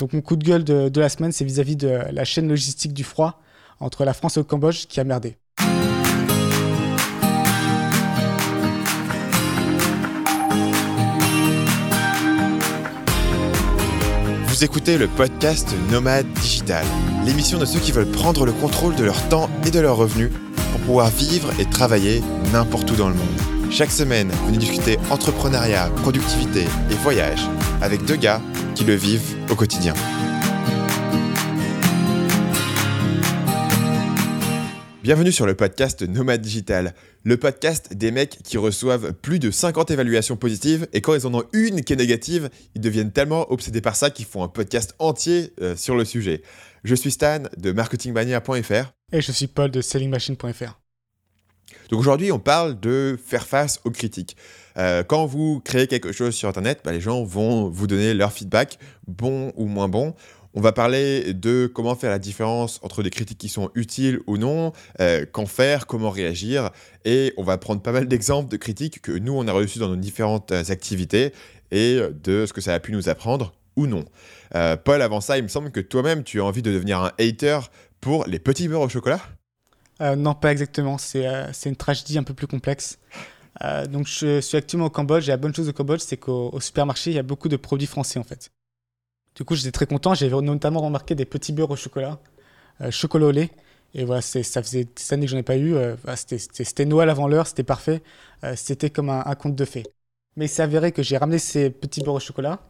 Donc mon coup de gueule de, la semaine, c'est vis-à-vis de la chaîne logistique du froid entre la France et le Cambodge qui a merdé. Vous écoutez le podcast Nomade Digital, l'émission de ceux qui veulent prendre le contrôle de leur temps et de leurs revenus pour pouvoir vivre et travailler n'importe où dans le monde. Chaque semaine, venez discuter entrepreneuriat, productivité et voyage avec deux gars qui le vivent au quotidien. Bienvenue sur le podcast Nomade Digital, le podcast des mecs qui reçoivent plus de 50 évaluations positives et quand ils en ont une qui est négative, ils deviennent tellement obsédés par ça qu'ils font un podcast entier euh, sur le sujet. Je suis Stan de marketingmania.fr Et je suis Paul de sellingmachine.fr. Donc aujourd'hui, on parle de faire face aux critiques. Euh, quand vous créez quelque chose sur Internet, bah, les gens vont vous donner leur feedback, bon ou moins bon. On va parler de comment faire la différence entre des critiques qui sont utiles ou non, euh, qu'en faire, comment réagir, et on va prendre pas mal d'exemples de critiques que nous, on a reçues dans nos différentes activités et de ce que ça a pu nous apprendre ou non. Euh, Paul, avant ça, il me semble que toi-même, tu as envie de devenir un hater pour les petits beurres au chocolat? Euh, non, pas exactement. C'est euh, une tragédie un peu plus complexe. Euh, donc, je suis actuellement au Cambodge et la bonne chose au Cambodge, c'est qu'au au supermarché, il y a beaucoup de produits français en fait. Du coup, j'étais très content. J'ai notamment remarqué des petits beurres au chocolat, euh, chocolat au lait. Et voilà, ça faisait des années que j'en ai pas eu. Euh, c'était- Noël avant l'heure, c'était parfait. C'était comme un, un conte de fées. Mais il s'est avéré que j'ai ramené ces petits beurres au chocolat.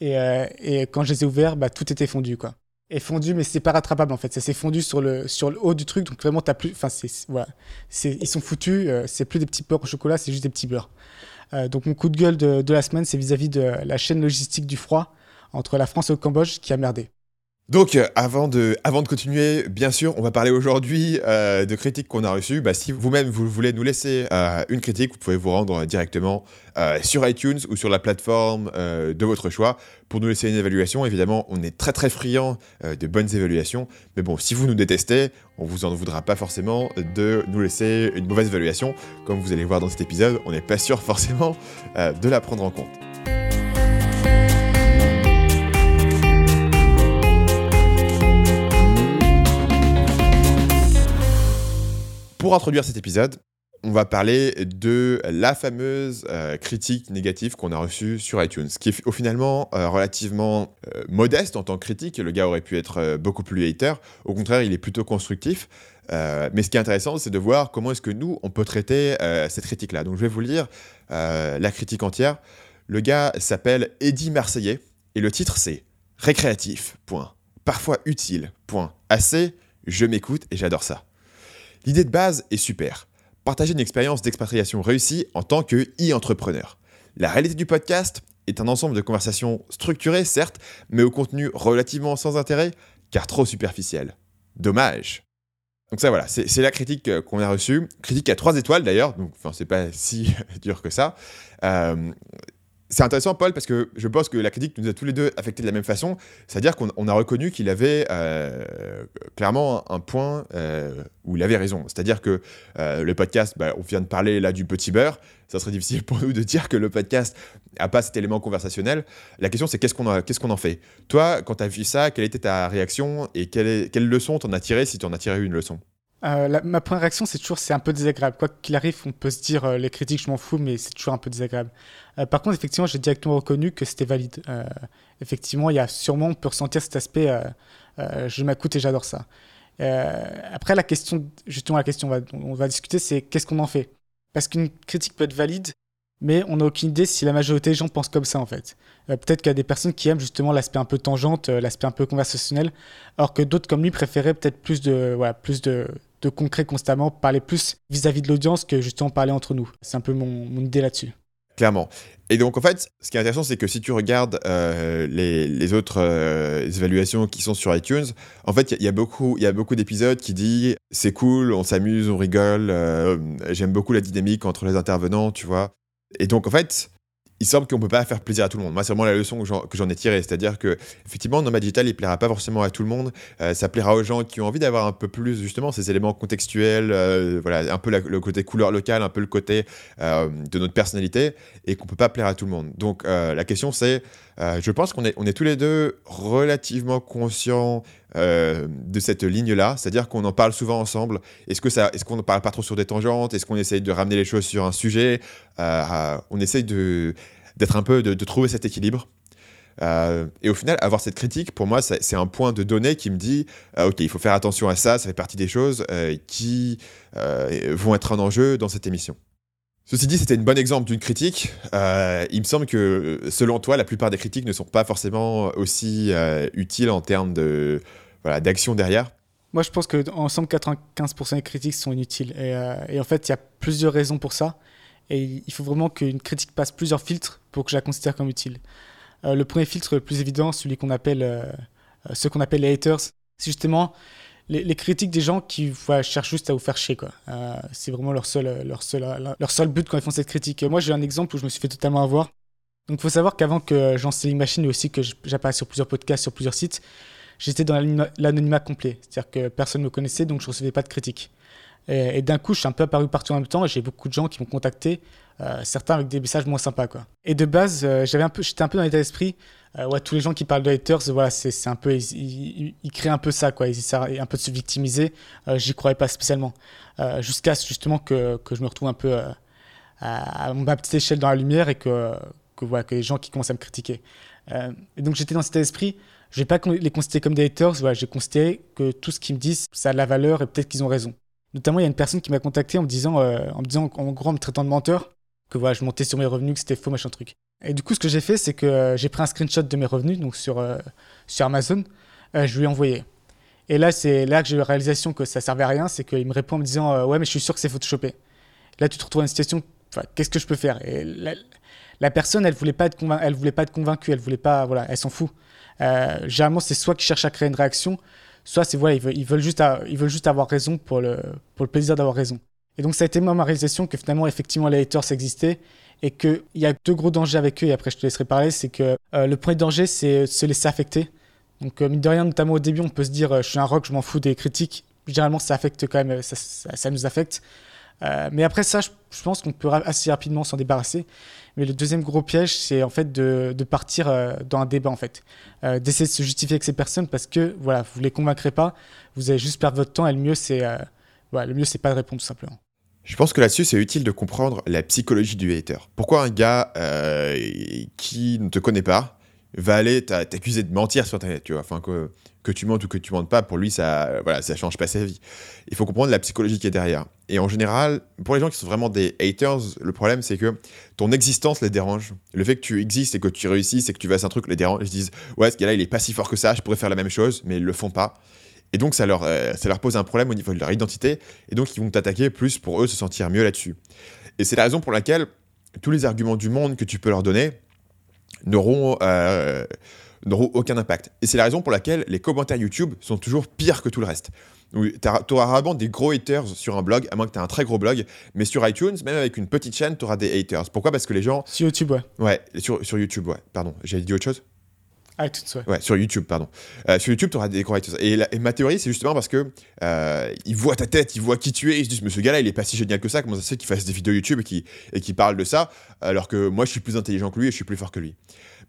Et, euh, et quand je les ai ouverts, bah, tout était fondu, quoi. Et fondu, mais c'est pas rattrapable en fait. Ça s'est fondu sur le, sur le haut du truc. Donc vraiment, t'as plus. Enfin, c'est. c'est- Voilà. C'est- Ils sont foutus. euh, c'est plus des petits beurres au chocolat, c'est juste des petits beurres. Euh, donc mon coup de gueule de, de la semaine, c'est vis-à-vis de la chaîne logistique du froid entre la France et le Cambodge qui a merdé. Donc, euh, avant de, continuer, bien sûr, on va parler aujourd'hui euh, de critiques qu'on a reçues. Bah, si vous-même vous voulez nous laisser euh, une critique, vous pouvez vous rendre directement sur iTunes ou sur la plateforme de votre choix pour nous laisser une évaluation. Évidemment, on est très très friand de bonnes évaluations. Mais bon, si vous nous détestez, on vous en voudra pas forcément de nous laisser une mauvaise évaluation. Comme vous allez voir dans cet épisode, on n'est pas sûr forcément de la prendre en compte. Pour introduire cet épisode, on va parler de la fameuse euh, critique négative qu'on a reçue sur iTunes, qui est au finalement euh, relativement euh, modeste en tant que critique. Le gars aurait pu être euh, beaucoup plus hater. Au contraire, il est plutôt constructif. Mais ce qui est intéressant, c'est de voir comment est-ce que nous, on peut traiter cette critique-là. Donc je vais vous lire la critique entière. Le gars s'appelle Eddie Marseillais, et le titre c'est Récréatif, point. Parfois utile, point. Assez, je m'écoute et j'adore ça. L'idée de base est super. Partager une expérience d'expatriation réussie en tant que e-entrepreneur. La réalité du podcast est un ensemble de conversations structurées, certes, mais au contenu relativement sans intérêt, car trop superficiel. Dommage. Donc ça voilà, c'est la critique euh, qu'on a reçue. Critique à 3 étoiles d'ailleurs, donc enfin c'est pas si dur que ça. Euh, c'est intéressant, Paul, parce que je pense que la critique nous a tous les deux affectés de la même façon. C'est-à-dire qu'on on a reconnu qu'il avait euh, clairement un point euh, où il avait raison. C'est-à-dire que euh, le podcast, bah, on vient de parler là du petit beurre. Ça serait difficile pour nous de dire que le podcast n'a pas cet élément conversationnel. La question, c'est qu'est-ce qu'on en fait? Toi, quand tu as vu ça, quelle était ta réaction et quelle, est- leçon t'en as tiré si tu en as tiré une leçon? Euh, ma première réaction, c'est toujours c'est un peu désagréable. Quoi qu'il arrive, on peut se dire euh, les critiques, je m'en fous, mais c'est toujours un peu désagréable. Euh, par contre, effectivement, j'ai directement reconnu que c'était valide. Effectivement, il y a sûrement, on peut ressentir cet aspect je m'écoute et j'adore ça. Après, la question, justement, la question on va, discuter, c'est qu'est-ce qu'on en fait? Parce qu'une critique peut être valide, mais on n'a aucune idée si la majorité des gens pensent comme ça, en fait. Peut-être qu'il y a des personnes qui aiment justement l'aspect un peu tangente, l'aspect un peu conversationnel, alors que d'autres comme lui préféraient peut-être plus de, voilà, plus de, de concret constamment, parler plus vis-à-vis de l'audience que justement parler entre nous. C'est un peu mon, mon idée là-dessus. Clairement. Et donc, en fait, ce qui est intéressant, c'est que si tu regardes euh, les, les autres euh, évaluations qui sont sur iTunes, en fait, il y, y a beaucoup d'épisodes qui disent c'est cool, on s'amuse, on rigole, euh, j'aime beaucoup la dynamique entre les intervenants, tu vois. Et donc, en fait, il semble qu'on peut pas faire plaisir à tout le monde. Moi, c'est vraiment la leçon que j'en ai tirée. C'est-à-dire que, effectivement, Nomad Digital, il plaira pas forcément à tout le monde. Euh, ça plaira aux gens qui ont envie d'avoir un peu plus, justement, ces éléments contextuels, euh, voilà, un peu le côté couleur locale, un peu le côté euh, de notre personnalité, et qu'on peut pas plaire à tout le monde. Donc, la question, c'est, je pense qu'on est, on est tous les deux relativement conscients de cette ligne-là, c'est-à-dire qu'on en parle souvent ensemble. Est-ce que est-ce qu'on ne parle pas trop sur des tangentes? Est-ce qu'on essaye de ramener les choses sur un sujet? On essaye d'être un peu, de, trouver cet équilibre. Euh, et au final, avoir cette critique, pour moi, c'est un point de données qui me dit, euh, OK, il faut faire attention à ça, ça fait partie des choses euh, qui vont être en enjeu dans cette émission. Ceci dit, c'était un bon exemple d'une critique. il me semble que, selon toi, la plupart des critiques ne sont pas forcément aussi utiles en termes de voilà, d'action derrière. Moi, je pense que en 95% des critiques sont inutiles. Et, et en fait, il y a plusieurs raisons pour ça. Et il faut vraiment qu'une critique passe plusieurs filtres pour que je la considère comme utile. Euh, le premier filtre le plus évident, celui qu'on appelle, euh, euh, ce qu'on appelle les haters, c'est justement les, critiques des gens qui cherchent juste à vous faire chier. Quoi. c'est vraiment leur seul, leur, seul, leur seul but quand ils font cette critique. Moi, j'ai un exemple où je me suis fait totalement avoir. Donc, il faut savoir qu'avant que j'en Selling Machine et aussi que j'apparaisse sur plusieurs podcasts, sur plusieurs sites, j'étais dans l'anonymat complet. C'est-à-dire que personne ne me connaissait, donc je ne recevais pas de critiques. Et, d'un coup, je suis un peu apparu partout en même temps. J'ai beaucoup de gens qui m'ont contacté, euh, certains avec des messages moins sympas. Quoi. Et de base, euh, j'avais un peu, j'étais un peu dans l'état d'esprit. Euh, ouais, tous les gens qui parlent de haters, voilà, c'est, un peu, ils, créent un peu ça, quoi. Ils essaient un peu de se victimiser. j'y croyais pas spécialement. jusqu'à justement que, que, je me retrouve un peu à, ma petite échelle dans la lumière et que, que, voilà, que les gens qui commencent à me critiquer. et donc j'étais dans cet état d'esprit. Je vais pas les considérer comme des haters, voilà, j'ai considéré que tout ce qu'ils me disent, ça a de la valeur et peut-être qu'ils ont raison. Notamment, il y a une personne qui m'a contacté en me disant, en disant, en gros, en me traitant de menteur, que voilà, je montais sur mes revenus, que c'était faux, machin truc. Et du coup, ce que j'ai fait, c'est que euh, j'ai pris un screenshot de mes revenus, donc sur, euh, sur Amazon, je lui ai envoyé. Et là, c'est là que j'ai eu la réalisation que ça servait à rien, c'est qu'il me répond en me disant, ouais, mais je suis sûr que c'est photoshopé. Là, tu te retrouves dans une situation, qu'est-ce que je peux faire? Et la, personne, elle voulait pas être elle voulait pas être convaincue, elle voulait pas, voilà, elle s'en fout. généralement, c'est soit qui cherche à créer une réaction, soit c'est voilà, ils veulent, juste, ils veulent juste avoir raison pour le, pour le plaisir d'avoir raison. Et donc ça a été ma réalisation que finalement, effectivement, les haters existaient et qu'il y a deux gros dangers avec eux, et après je te laisserai parler, c'est que euh, le premier danger, c'est se laisser affecter. Donc, euh, mine de rien, notamment au début, on peut se dire, euh, je suis un rock, je m'en fous des critiques. Généralement, ça affecte quand même, ça, nous affecte. mais après ça, je, pense qu'on peut assez rapidement s'en débarrasser. Mais le deuxième gros piège, c'est en fait de, de partir euh, dans un débat, en fait. Euh, d'essayer de se justifier avec ces personnes parce que, voilà, vous les convaincrez pas, vous allez juste perdre votre temps et le mieux, c'est euh, voilà, le mieux, c'est pas de répondre tout simplement. Je pense que là-dessus, c'est utile de comprendre la psychologie du hater. Pourquoi un gars qui ne te connaît pas va aller t'accuser de mentir sur Internet, tu vois, enfin que, que tu mentes ou que tu mentes pas, pour lui, ça, voilà, ça change pas sa vie. Il faut comprendre la psychologie qui est derrière. Et en général, pour les gens qui sont vraiment des haters, le problème, c'est que ton existence les dérange. Le fait que tu existes et que tu réussisses et que tu fasses un truc les dérange. Ils se disent, ouais, ce gars-là, il est pas si fort que ça, je pourrais faire la même chose, mais ils le font pas. Et donc, ça leur, euh, ça leur pose un problème au niveau de leur identité. Et donc, ils vont t'attaquer plus pour eux se sentir mieux là-dessus. Et c'est la raison pour laquelle tous les arguments du monde que tu peux leur donner, n'auront euh, n'auront aucun impact. Et c'est la raison pour laquelle les commentaires YouTube sont toujours pires que tout le reste. Tu auras rarement des gros haters sur un blog, à moins que tu aies un très gros blog, mais sur iTunes, même avec une petite chaîne, tu auras des haters. Pourquoi? Parce que les gens... Sur YouTube, ouais. Ouais, sur, sur YouTube, ouais. Pardon, j'ai dit autre chose? Ouais. ouais. sur YouTube, pardon. Euh, sur YouTube, tu auras des. Et, ma théorie, c'est justement parce que euh, ils voient ta tête, ils voient qui tu es, ils se disent, mais ce gars-là, il est pas si génial que ça, comment ça se fait qu'il fasse des vidéos YouTube et qu'il et parle de ça, alors que moi, je suis plus intelligent que lui et je suis plus fort que lui.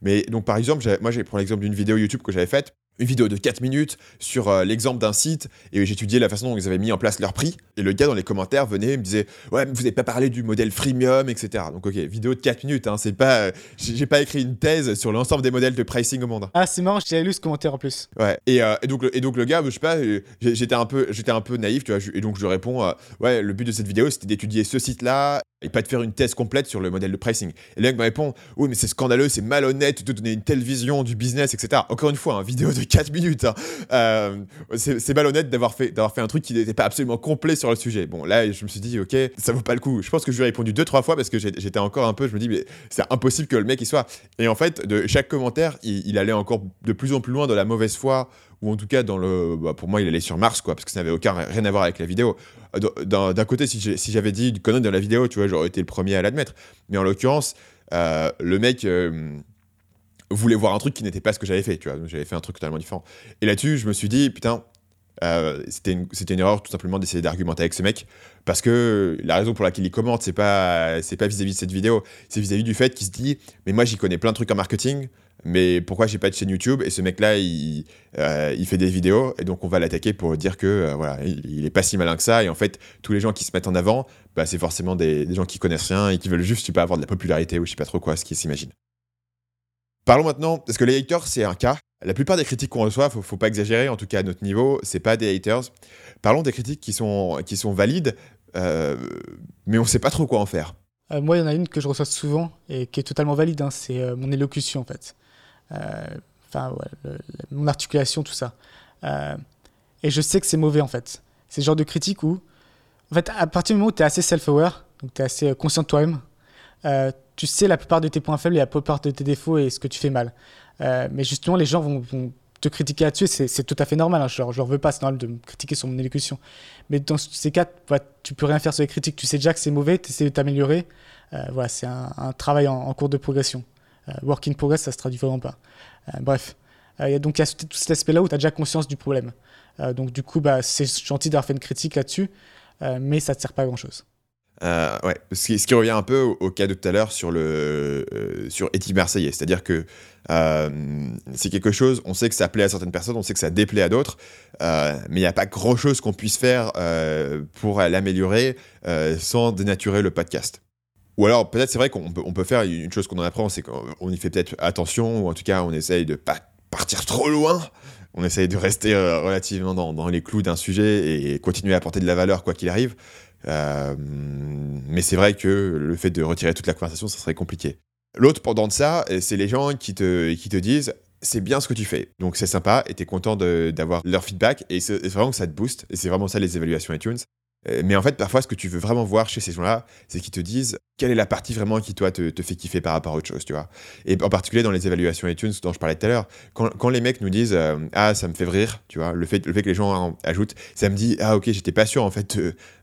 Mais donc, par exemple, moi, j'ai pris l'exemple d'une vidéo YouTube que j'avais faite une vidéo de 4 minutes sur euh, l'exemple d'un site et j'étudiais la façon dont ils avaient mis en place leur prix. Et le gars dans les commentaires venait et me disait Ouais, mais vous n'avez pas parlé du modèle freemium, etc. Donc, ok, vidéo de 4 minutes, hein, c'est pas. Euh, j'ai pas écrit une thèse sur l'ensemble des modèles de pricing au monde. Ah, c'est marrant, j'ai lu ce commentaire en plus. Ouais, et, euh, et, donc, le, et donc le gars, je sais pas, j'étais un, peu, un peu naïf, tu vois, et donc je réponds Ouais, le but de cette vidéo, c'était d'étudier ce site-là et pas de faire une thèse complète sur le modèle de pricing. Et le mec me répond Oui, mais c'est scandaleux, c'est malhonnête de donner une telle vision du business, etc. Encore une fois, une hein, vidéo de 4 minutes. Hein. Euh, c'est malhonnête d'avoir fait, fait un truc qui n'était pas absolument complet sur le sujet. Bon, là, je me suis dit Ok, ça vaut pas le coup. Je pense que je lui ai répondu deux, trois fois parce que j'étais encore un peu, je me dis Mais c'est impossible que le mec il soit. Et en fait, de chaque commentaire, il, allait encore de plus en plus loin de la mauvaise foi ou en tout cas dans le, bah, pour moi il allait sur Mars quoi, parce que ça n'avait aucun rien à voir avec la vidéo. Euh, d'un côté, si j'avais dit une connerie dans la vidéo, tu vois, j'aurais été le premier à l'admettre. Mais en l'occurrence, euh, le mec euh, voulait voir un truc qui n'était pas ce que j'avais fait, tu vois. J'avais fait un truc totalement différent. Et là-dessus, je me suis dit, putain, c'était une, erreur tout simplement d'essayer d'argumenter avec ce mec parce que la raison pour laquelle il commente c'est pas pas vis-à-vis de cette vidéo c'est vis-à-vis du fait qu'il se dit mais moi j'y connais plein de trucs en marketing mais pourquoi j'ai pas de chaîne YouTube? Et ce mec-là, il, euh, il, fait des vidéos, et donc on va l'attaquer pour dire que euh, voilà, il, est pas si malin que ça. Et en fait, tous les gens qui se mettent en avant, bah, c'est forcément des, des, gens qui connaissent rien et qui veulent juste pas avoir de la popularité ou je sais pas trop quoi, ce qu'ils s'imaginent. Parlons maintenant, parce que les haters, c'est un cas. La plupart des critiques qu'on reçoit, faut, faut pas exagérer, en tout cas à notre niveau, c'est pas des haters. Parlons des critiques qui sont, qui sont valides, euh, mais on sait pas trop quoi en faire. moi, il y en a une que je reçois souvent et qui est totalement valide, hein, c'est mon élocution en fait. Euh, enfin, mon articulation, tout ça. Euh, et je sais que c'est mauvais en fait. C'est le genre de critique où, en fait, à partir du moment où tu es assez self-aware, donc tu es assez conscient de toi-même, euh, tu sais la plupart de tes points faibles et la plupart de tes défauts et ce que tu fais mal. mais justement, les gens vont, te critiquer là-dessus, c'est tout à fait normal. Hein. Je ne veux pas, c'est normal de me critiquer sur mon élocution. Mais dans ces cas, tu tu peux rien faire sur les critiques. Tu sais déjà que c'est mauvais, tu essaies de t'améliorer. voilà, c'est un, travail en, cours de progression. Euh, work in progress, ça se traduit vraiment pas. Euh, bref. Euh, donc il y a tout cet aspect-là où tu as déjà conscience du problème. donc du coup, bah, c'est gentil d'avoir fait une critique là-dessus, mais ça ne te sert pas à grand-chose. ouais, ce qui, revient un peu au, cas de tout à l'heure sur, le, éthique marseillais. C'est-à-dire que c'est quelque chose, on sait que ça plaît à certaines personnes, on sait que ça déplaît à d'autres, mais il n'y a pas grand-chose qu'on puisse faire pour l'améliorer sans dénaturer le podcast. Ou alors, peut-être, c'est vrai qu'on peut, faire une chose qu'on en apprend, c'est qu'on y fait peut-être attention, ou en tout cas, on essaye de pas partir trop loin. On essaye de rester euh, relativement dans, dans, les clous d'un sujet et continuer à apporter de la valeur quoi qu'il arrive. Euh, mais c'est vrai que le fait de retirer toute la conversation, ça serait compliqué. L'autre pendant de ça, c'est les gens qui te, qui te disent c'est bien ce que tu fais. Donc c'est sympa et tu es content d'avoir leur feedback et c'est vraiment que ça te booste. Et c'est vraiment ça les évaluations iTunes. Euh, mais en fait, parfois, ce que tu veux vraiment voir chez ces gens-là, c'est qu'ils te disent quelle est la partie vraiment qui, toi, te, te, fait kiffer par rapport à autre chose, tu vois. Et en particulier dans les évaluations iTunes dont je parlais tout à l'heure, quand, quand, les mecs nous disent euh, Ah, ça me fait rire, tu vois, le fait, le fait que les gens ajoutent, ça me dit Ah, ok, j'étais pas sûr, en fait,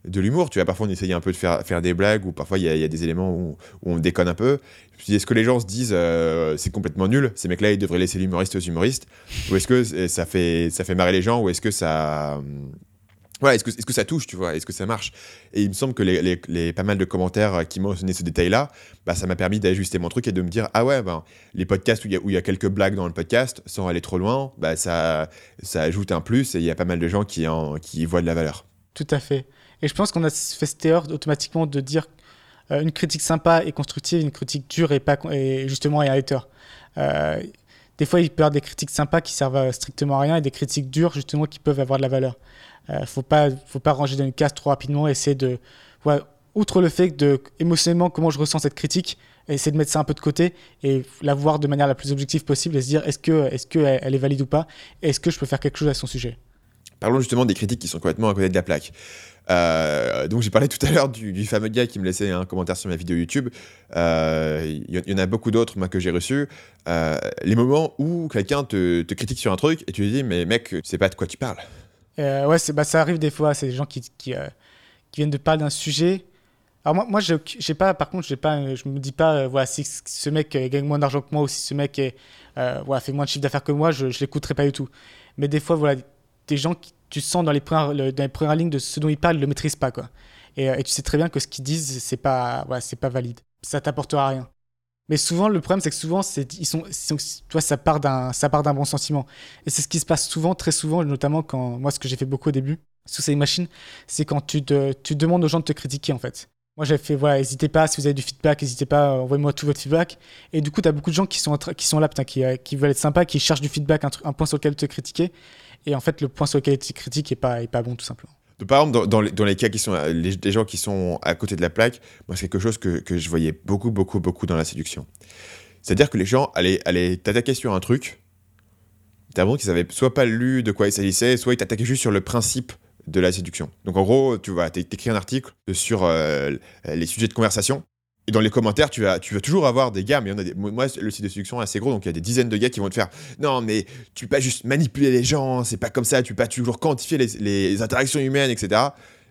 de, l'humour, tu vois. Parfois, on essaye un peu de faire, faire des blagues, ou parfois, il y, a des éléments où, on déconne un peu. Est-ce que les gens se disent euh, C'est complètement nul, ces mecs-là, ils devraient laisser l'humoriste aux humoristes? Ou est-ce que ça fait, ça fait marrer les gens, ou est-ce que ça voilà, est-ce que, est que, ça touche, tu vois Est-ce que ça marche? Et il me semble que les, pas mal de commentaires euh, qui mentionnaient ce détail-là, bah, ça m'a permis d'ajuster mon truc et de me dire ah ouais, ben, les podcasts où il y, a quelques blagues dans le podcast, sans aller trop loin, bah, ça, ça ajoute un plus et il y a pas mal de gens qui, en, qui voient de la valeur. Tout à fait. Et je pense qu'on a fait cette erreur automatiquement de dire euh, une critique sympa et constructive, une critique dure et, pas, et justement et un hater. Euh, des fois, il peut y avoir des critiques sympas qui servent strictement à rien et des critiques dures justement qui peuvent avoir de la valeur. Euh, faut pas, faut pas ranger dans une case trop rapidement. Essayer de, outre le fait de émotionnellement comment je ressens cette critique, essayer de mettre ça un peu de côté et la voir de manière la plus objective possible et se dire est-ce que, est-ce que elle est valide ou pas, est-ce que je peux faire quelque chose à son sujet? Parlons justement des critiques qui sont complètement à côté de la plaque. Euh, donc j'ai parlé tout à l'heure du, fameux gars qui me laissait un commentaire sur ma vidéo YouTube. Euh, il y, en a beaucoup d'autres que j'ai reçus. les moments où quelqu'un te, critique sur un truc et tu lui dis mais mec tu sais pas de quoi tu parles. Euh, ouais, bah, ça arrive des fois. C'est des gens qui, qui, euh, viennent de parler d'un sujet. Alors moi, moi j'ai pas, par contre, pas, je me dis pas, euh, voilà, si ce mec gagne moins d'argent que moi ou si ce mec voilà, fait moins de chiffre d'affaires que moi, je, je l'écouterai pas du tout. Mais des fois, voilà, des gens qui, tu sens dans les premières, dans les premières lignes de ce dont ils parlent, le maîtrisent pas, quoi. Et, et tu sais très bien que ce qu'ils disent, c'est pas, voilà, c'est pas valide. Ça t'apportera rien. Mais souvent, le problème, c'est que souvent, ils sont, toi, ça part d'un, ça part d'un bon sentiment. Et c'est ce qui se passe souvent, très souvent, notamment quand, moi, ce que j'ai fait beaucoup au début, sous ces machines, c'est quand tu, te, tu demandes aux gens de te critiquer, en fait. Moi, j'avais fait, voilà, n'hésitez pas, si vous avez du feedback, n'hésitez pas, envoyez-moi tout votre feedback. Et du coup, tu as beaucoup de gens qui sont, qui sont là, qui, euh, qui veulent être sympas, qui cherchent du feedback, un, un point sur lequel te critiquer. Et en fait, le point sur lequel tu critiques n'est pas, bon, tout simplement par exemple, dans, les, cas qui sont les, gens qui sont à côté de la plaque, moi, c'est quelque chose que, je voyais beaucoup, beaucoup, beaucoup dans la séduction. C'est-à-dire que les gens allaient, allaient t'attaquer sur un truc, t'as l'impression qu'ils avaient soit pas lu de quoi il s'agissait, soit ils t'attaquaient juste sur le principe de la séduction. Donc en gros, tu vas t'écris un article sur euh, les sujets de conversation, Et dans les commentaires, tu vas, tu vas toujours avoir des gars, mais moi, le site de séduction est assez gros, donc il y a des dizaines de gars qui vont te faire Non, mais tu peux pas juste manipuler les gens, c'est pas comme ça, tu peux pas toujours quantifier les, interactions humaines, etc.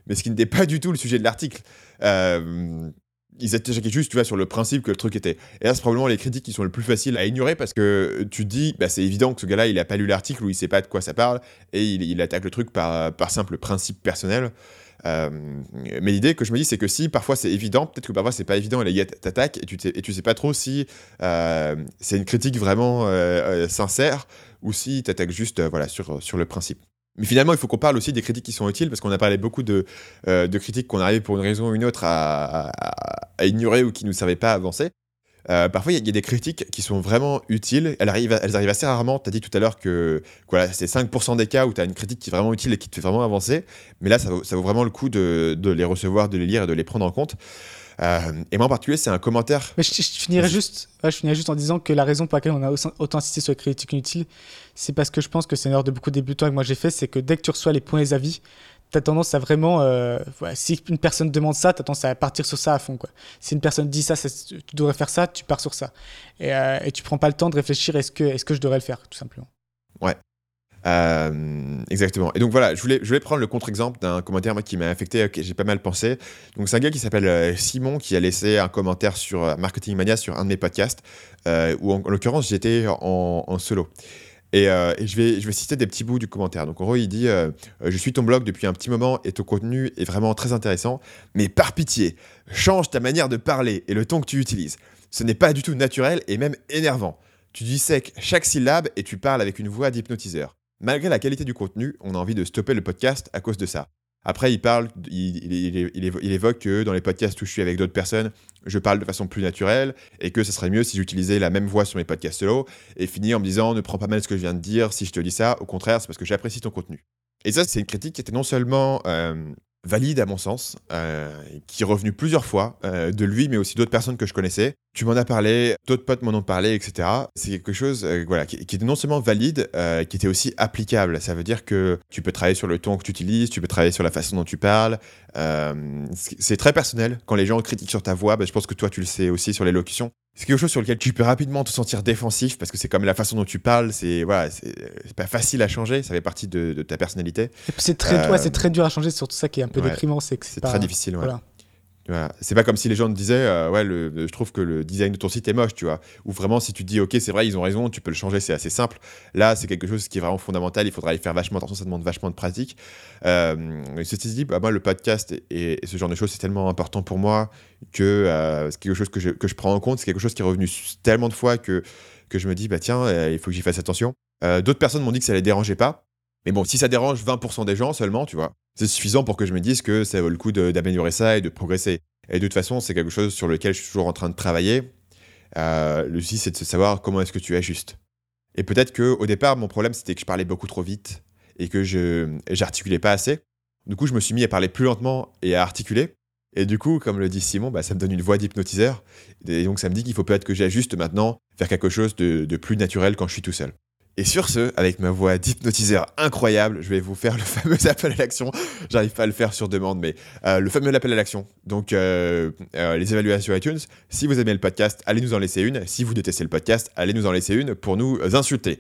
Mais ce qui n'était pas du tout le sujet de l'article. Euh, ils étaient juste, tu vois, sur le principe que le truc était. Et là, c'est probablement les critiques qui sont les plus faciles à ignorer parce que tu te dis, bah, c'est évident que ce gars-là, il a pas lu l'article ou il sait pas de quoi ça parle et il, il attaque le truc par, par simple principe personnel. Euh, mais l'idée que je me dis, c'est que si parfois c'est évident, peut-être que parfois c'est pas évident et les gars t'attaquent et tu et tu sais pas trop si euh, c'est une critique vraiment euh, sincère ou si t'attaques juste voilà, sur, sur le principe. Mais finalement, il faut qu'on parle aussi des critiques qui sont utiles, parce qu'on a parlé beaucoup de, de critiques qu'on arrivait pour une raison ou une autre à, à, ignorer ou qui ne nous servaient pas à avancer. Euh, parfois, il y, a des critiques qui sont vraiment utiles. Elles arrivent, elles arrivent assez rarement. Tu as dit tout à l'heure que voilà, c'est 5% des cas où tu as une critique qui est vraiment utile et qui te fait vraiment avancer. Mais là, ça vaut, ça vaut vraiment le coup de, de, les recevoir, de les lire et de les prendre en compte. Euh, et moi en particulier, c'est un commentaire. Mais je, je, finirais juste, je finirais juste en disant que la raison pour laquelle on a autant insisté sur les critiques inutiles, c'est parce que je pense que c'est une erreur de beaucoup de débutants que moi j'ai fait, c'est que dès que tu reçois les points et les avis, tu as tendance à vraiment. Euh, si une personne demande ça, tu as tendance à partir sur ça à fond. Quoi. Si une personne dit ça, tu devrais faire ça, tu pars sur ça. Et, euh, et tu prends pas le temps de réfléchir est-ce que, est que je devrais le faire, tout simplement. Ouais. Euh, exactement. Et donc voilà, je voulais, je voulais prendre le contre-exemple d'un commentaire qui m'a affecté, que j'ai pas mal pensé. Donc c'est un gars qui s'appelle euh, Simon qui a laissé un commentaire sur Marketing Mania sur un de mes podcasts, où en, en l'occurrence j'étais en, solo. Et, euh, et, je, vais, je vais citer des petits bouts du commentaire. Donc en gros, il dit euh, Je suis ton blog depuis un petit moment et ton contenu est vraiment très intéressant, mais par pitié, change ta manière de parler et le ton que tu utilises. Ce n'est pas du tout naturel et même énervant. Tu dis sec chaque syllabe et tu parles avec une voix d'hypnotiseur. Malgré la qualité du contenu, on a envie de stopper le podcast à cause de ça. Après, il parle, il, il, il, évoque que dans les podcasts où je suis avec d'autres personnes, je parle de façon plus naturelle et que ce serait mieux si j'utilisais la même voix sur mes podcasts solo et finir en me disant ne prends pas mal ce que je viens de dire si je te dis ça, au contraire, c'est parce que j'apprécie ton contenu. Et ça, c'est une critique qui était non seulement euh, valide à mon sens, euh, qui est revenu plusieurs fois euh, de lui, mais aussi d'autres personnes que je connaissais. Tu m'en as parlé, d'autres potes m'en ont parlé, etc. C'est quelque chose euh, voilà, qui, qui, était non seulement valide, qui était aussi applicable. Ça veut dire que tu peux travailler sur le ton que tu utilises, tu peux travailler sur la façon dont tu parles. C'est très personnel. Quand les gens critiquent sur ta voix, bah, je pense que toi, tu le sais aussi sur l'élocution c'est quelque chose sur lequel tu peux rapidement te sentir défensif parce que c'est comme la façon dont tu parles, c'est voilà, c'est pas facile à changer, ça fait partie de, de ta personnalité. C'est très, euh, ouais, c'est très dur à changer, c'est surtout ça qui est un peu ouais, déprimant, c'est que c'est très difficile. Ouais. Voilà. Voilà. C'est pas comme si les gens te disaient, euh, ouais, je trouve que le design de ton site est moche, tu vois. Ou vraiment, si tu dis, ok, c'est vrai, ils ont raison, tu peux le changer, c'est assez simple. Là, c'est quelque chose qui est vraiment fondamental, il faudra y faire vachement attention, ça demande vachement de pratique. Euh, ceci dit, bah, moi, le podcast et, ce genre de choses, c'est tellement important pour moi que euh, c'est quelque chose que je, prends en compte, c'est quelque chose qui est revenu tellement de fois que, que je me dis, bah tiens, euh, il faut que j'y fasse attention. D'autres personnes m'ont dit que ça les dérangeait pas. Mais bon, si ça dérange 20% des gens seulement, tu vois, c'est suffisant pour que je me dise que ça vaut le coup d'améliorer ça et de progresser. Et de toute façon, c'est quelque chose sur lequel je suis toujours en train de travailler. Euh, le souci, c'est de savoir comment est-ce que tu ajustes. Et peut-être qu'au départ, mon problème, c'était que je parlais beaucoup trop vite et que je j'articulais pas assez. Du coup, je me suis mis à parler plus lentement et à articuler. Et du coup, comme le dit Simon, bah, ça me donne une voix d'hypnotiseur. Et donc, ça me dit qu'il faut peut-être que j'ajuste maintenant vers quelque chose de, de plus naturel quand je suis tout seul. Et sur ce, avec ma voix d'hypnotiseur incroyable, je vais vous faire le fameux appel à l'action. J'arrive pas à le faire sur demande, mais euh, le fameux appel à l'action. Donc, euh, euh, les évaluations iTunes. Si vous aimez le podcast, allez nous en laisser une. Si vous détestez le podcast, allez nous en laisser une pour nous insulter.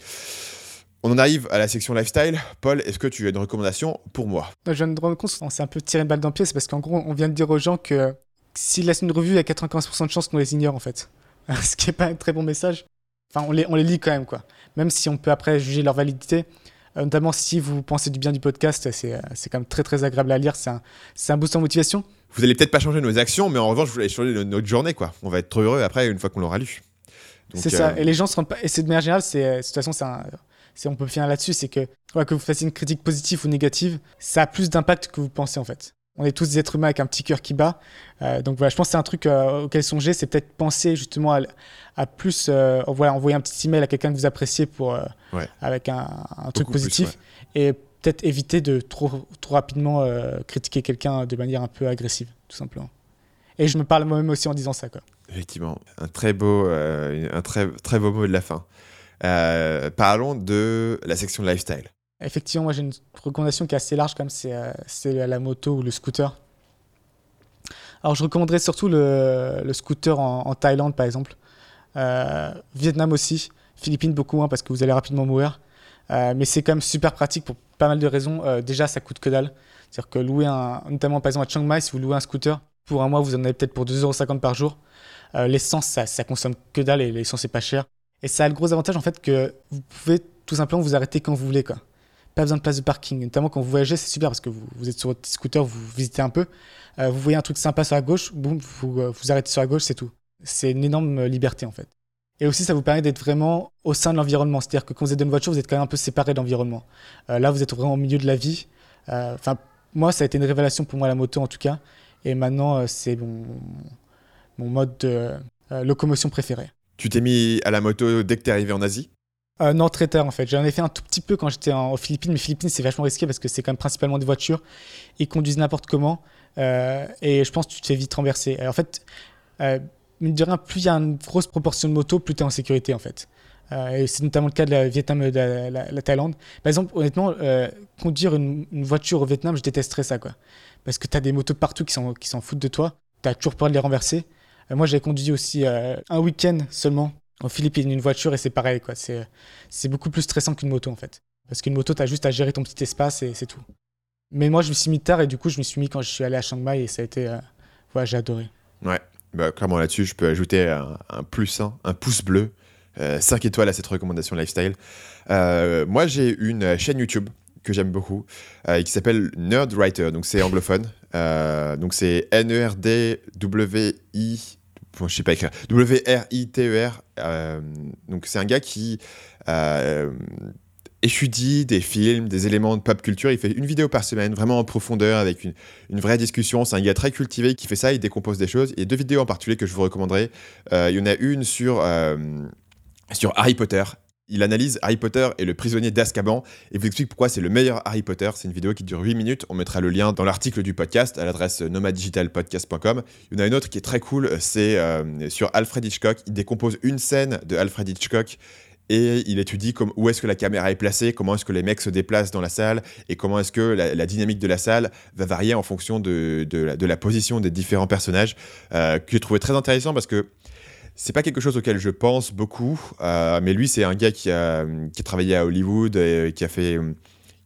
On en arrive à la section lifestyle. Paul, est-ce que tu as une recommandation pour moi? Je viens de me rendre compte, c'est un peu tiré une balle dans le pied, c'est parce qu'en gros, on vient de dire aux gens que s'ils laissent une revue, il y a 95% de chances qu'on les ignore en fait. Ce qui n'est pas un très bon message. Enfin, on les, on les lit quand même, quoi. Même si on peut après juger leur validité. Euh, notamment si vous pensez du bien du podcast, c'est, euh, c'est quand même très très agréable à lire. C'est un, c'est un boost en motivation. Vous allez peut-être pas changer nos actions, mais en revanche, vous allez changer notre journée, quoi. On va être trop heureux après une fois qu'on l'aura lu. Donc, c'est euh... ça. Et les gens se rendent pas. Et c'est de manière générale, c'est, de toute façon, c'est un. C'est, on peut finir là-dessus, c'est que ouais, que vous fassiez une critique positive ou négative, ça a plus d'impact que vous pensez en fait on est tous des êtres humains avec un petit cœur qui bat. Euh, donc voilà, je pense que c'est un truc euh, auquel songer, c'est peut-être penser justement à, à plus, euh, voilà, envoyer un petit email à quelqu'un que vous appréciez pour, ouais. avec un, un truc positif. Plus, ouais. Et peut-être éviter de trop, trop rapidement critiquer quelqu'un de manière un peu agressive, tout simplement. Et je me parle moi-même aussi en disant ça. Quoi. Effectivement, un très beau, un très, très beau mot de la fin. parlons de la section lifestyle. Effectivement, moi j'ai une recommandation qui est assez large, comme c'est euh, la moto ou le scooter. Alors, je recommanderais surtout le, le scooter en, Thaïlande, par exemple. Euh, Vietnam aussi. Philippines, beaucoup moins parce que vous allez rapidement mourir. Euh, mais c'est quand même super pratique pour pas mal de raisons. Déjà, ça coûte que dalle. C'est-à-dire que louer un, notamment par exemple à Chiang Mai, si vous louez un scooter, pour un mois, vous en avez peut-être pour 2,50€ par jour. L'essence, ça, ça consomme que dalle et l'essence, c'est pas cher. Et ça a le gros avantage en fait que vous pouvez tout simplement vous arrêter quand vous voulez. Quoi. Pas besoin de place de parking. Notamment quand vous voyagez, c'est super parce que vous, êtes sur votre scooter, vous visitez un peu. Euh, vous voyez un truc sympa sur la gauche, boum, vous euh, vous arrêtez sur la gauche, c'est tout. C'est une énorme liberté en fait. Et aussi, ça vous permet d'être vraiment au sein de l'environnement. C'est-à-dire que quand vous êtes dans une voiture, vous êtes quand même un peu séparé de l'environnement. Euh, là, vous êtes vraiment au milieu de la vie. Enfin, moi, ça a été une révélation pour moi, la moto en tout cas. Et maintenant, c'est mon, mon mode de locomotion préféré. Tu t'es mis à la moto dès que t'es arrivé en Asie? Euh, non, très en fait. J'en ai fait un tout petit peu quand j'étais aux Philippines, mais Philippines c'est vachement risqué parce que c'est quand même principalement des voitures. Ils conduisent n'importe comment euh, et je pense que tu te fais vite renverser. en fait, euh, mine de rien, plus il y a une grosse proportion de motos, plus tu es en sécurité en fait. Euh, et c'est notamment le cas de la Vietnam et de la, la, la, Thaïlande. Par exemple, honnêtement, euh, conduire une, voiture au Vietnam, je détesterais ça quoi. Parce que tu as des motos partout qui s'en foutent de toi. Tu as toujours peur de les renverser. moi j'ai conduit aussi un week-end seulement en Philippines, une voiture et c'est pareil, quoi. C'est, beaucoup plus stressant qu'une moto, en fait. Parce qu'une moto, tu as juste à gérer ton petit espace et c'est tout. Mais moi, je me suis mis tard et du coup, je me suis mis quand je suis allé à Chiang Mai et ça a été. Euh... J'ai adoré. Ouais, bah, clairement là-dessus, je peux ajouter un, plus, un pouce bleu, euh, 5 étoiles à cette recommandation lifestyle. Euh, moi, j'ai une chaîne YouTube que j'aime beaucoup euh, qui s'appelle Nerd Writer, donc c'est anglophone. Euh, donc c'est N-E-R-D-W-I je sais pas écrire, W-R-I-T-E-R. E euh, donc c'est un gars qui euh, étudie des films, des éléments de pop culture. Il fait une vidéo par semaine, vraiment en profondeur, avec une, vraie discussion. C'est un gars très cultivé qui fait ça, il décompose des choses. Il y a deux vidéos en particulier que je vous recommanderais. Euh, il y en a une sur Harry Potter il analyse Harry Potter et le prisonnier d'Azkaban et vous explique pourquoi c'est le meilleur Harry Potter. C'est une vidéo qui dure 8 minutes. On mettra le lien dans l'article du podcast à l'adresse nomaddigitalpodcast.com. Il y en a une autre qui est très cool, c'est euh, sur Alfred Hitchcock. Il décompose une scène de Alfred Hitchcock et il étudie comme, où est-ce que la caméra est placée, comment est-ce que les mecs se déplacent dans la salle et comment est-ce que la, dynamique de la salle va varier en fonction de, de, la, de la, position des différents personnages, euh, que j'ai trouvé très intéressant parce que c'est pas quelque chose auquel je pense beaucoup, euh, mais lui, c'est un gars qui a, travaillé à Hollywood, a fait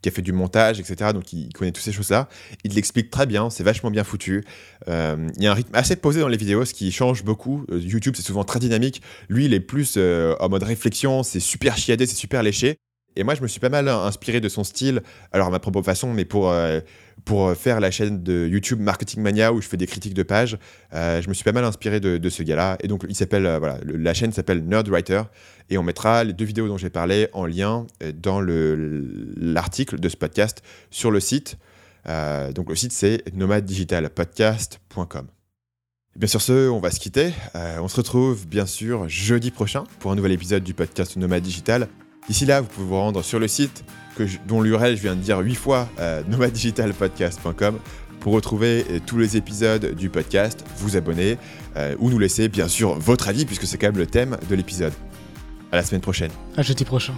qui a fait du montage, etc. Donc il connaît toutes ces choses-là. Il l'explique très bien, c'est vachement bien foutu. Euh, il y a un rythme assez posé dans les vidéos, ce qui change beaucoup. Euh, YouTube, c'est souvent très dynamique. Lui, il est plus euh, en mode réflexion, c'est super chiadé, c'est super léché. Et moi, je me suis pas mal inspiré de son style, alors à ma propre façon, mais pour, euh, pour faire la chaîne de YouTube Marketing Mania où je fais des critiques de pages, euh, je me suis pas mal inspiré de, ce gars-là. Et donc, il s'appelle, euh, voilà, la chaîne s'appelle Nerdwriter. Et on mettra les deux vidéos dont j'ai parlé en lien dans l'article de ce podcast sur le site. Euh, donc, le site, c'est nomaddigitalpodcast.com. Bien sur ce, on va se quitter. on se retrouve bien sûr jeudi prochain pour un nouvel épisode du podcast Nomad Digital. D'ici là, vous pouvez vous rendre sur le site dont l'URL je viens de dire 8 fois, euh, nomaddigitalpodcast.com, pour retrouver euh, tous les épisodes du podcast, vous abonner euh, ou nous laisser bien sûr votre avis puisque c'est quand même le thème de l'épisode. À la semaine prochaine. À jeudi prochain.